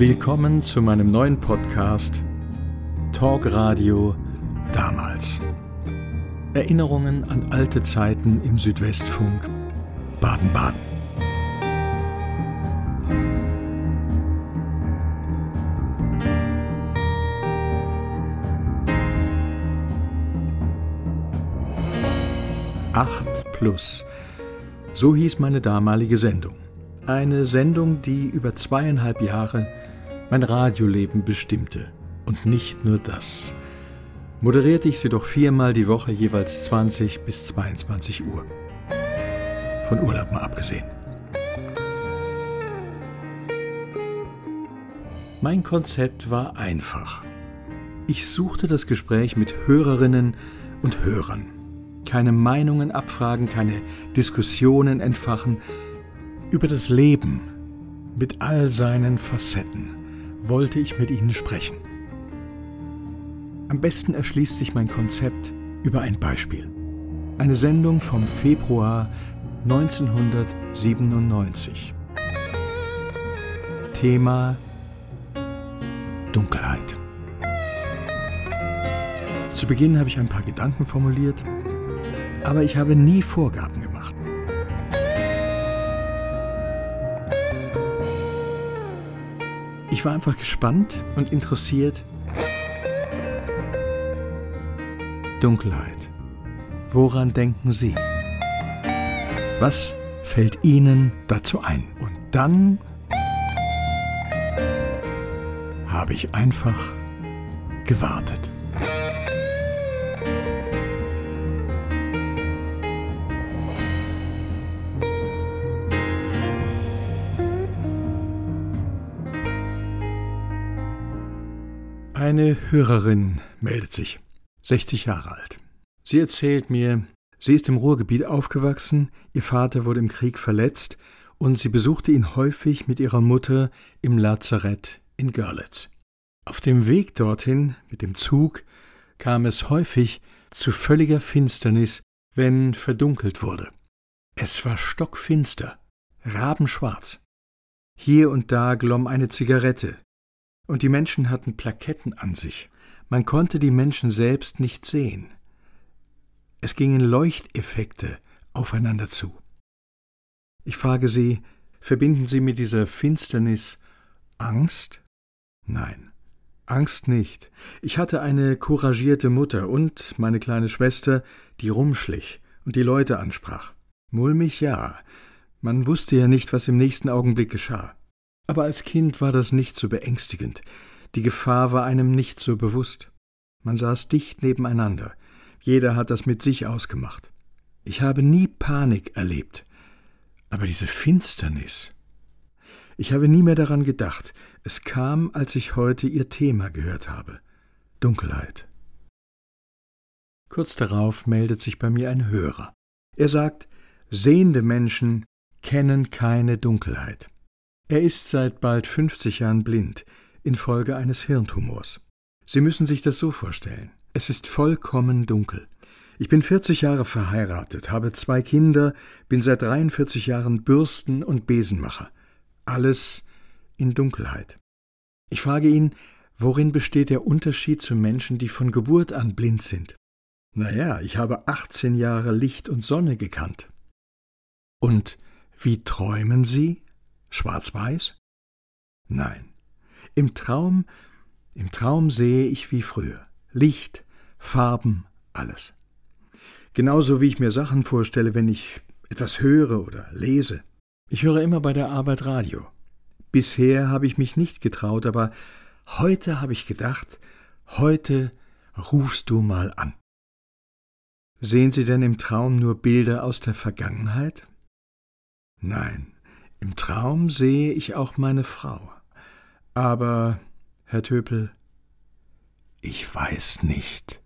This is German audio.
Willkommen zu meinem neuen Podcast Talk Radio damals. Erinnerungen an alte Zeiten im Südwestfunk Baden-Baden. Acht plus. So hieß meine damalige Sendung. Eine Sendung, die über zweieinhalb Jahre mein Radioleben bestimmte. Und nicht nur das. Moderierte ich sie doch viermal die Woche jeweils 20 bis 22 Uhr. Von Urlaub mal abgesehen. Mein Konzept war einfach. Ich suchte das Gespräch mit Hörerinnen und Hörern. Keine Meinungen abfragen, keine Diskussionen entfachen. Über das Leben mit all seinen Facetten wollte ich mit Ihnen sprechen. Am besten erschließt sich mein Konzept über ein Beispiel. Eine Sendung vom Februar 1997. Thema Dunkelheit. Zu Beginn habe ich ein paar Gedanken formuliert, aber ich habe nie Vorgaben gemacht. Ich war einfach gespannt und interessiert. Dunkelheit. Woran denken Sie? Was fällt Ihnen dazu ein? Und dann habe ich einfach gewartet. Eine Hörerin meldet sich, 60 Jahre alt. Sie erzählt mir, sie ist im Ruhrgebiet aufgewachsen, ihr Vater wurde im Krieg verletzt und sie besuchte ihn häufig mit ihrer Mutter im Lazarett in Görlitz. Auf dem Weg dorthin mit dem Zug kam es häufig zu völliger Finsternis, wenn verdunkelt wurde. Es war stockfinster, rabenschwarz. Hier und da glomm eine Zigarette, und die Menschen hatten Plaketten an sich. Man konnte die Menschen selbst nicht sehen. Es gingen Leuchteffekte aufeinander zu. Ich frage Sie, verbinden Sie mit dieser Finsternis Angst? Nein, Angst nicht. Ich hatte eine couragierte Mutter und meine kleine Schwester, die rumschlich und die Leute ansprach. Mulmig ja, man wusste ja nicht, was im nächsten Augenblick geschah. Aber als Kind war das nicht so beängstigend. Die Gefahr war einem nicht so bewusst. Man saß dicht nebeneinander. Jeder hat das mit sich ausgemacht. Ich habe nie Panik erlebt. Aber diese Finsternis. Ich habe nie mehr daran gedacht. Es kam, als ich heute ihr Thema gehört habe. Dunkelheit. Kurz darauf meldet sich bei mir ein Hörer. Er sagt, sehende Menschen kennen keine Dunkelheit. Er ist seit bald 50 Jahren blind, infolge eines Hirntumors. Sie müssen sich das so vorstellen. Es ist vollkommen dunkel. Ich bin 40 Jahre verheiratet, habe zwei Kinder, bin seit 43 Jahren Bürsten- und Besenmacher. Alles in Dunkelheit. Ich frage ihn, worin besteht der Unterschied zu Menschen, die von Geburt an blind sind? Naja, ich habe 18 Jahre Licht und Sonne gekannt. Und wie träumen Sie? Schwarz-Weiß? Nein. Im Traum, im Traum sehe ich wie früher. Licht, Farben, alles. Genauso wie ich mir Sachen vorstelle, wenn ich etwas höre oder lese. Ich höre immer bei der Arbeit Radio. Bisher habe ich mich nicht getraut, aber heute habe ich gedacht, heute rufst du mal an. Sehen Sie denn im Traum nur Bilder aus der Vergangenheit? Nein, im Traum sehe ich auch meine Frau. Aber, Herr Töpel, ich weiß nicht.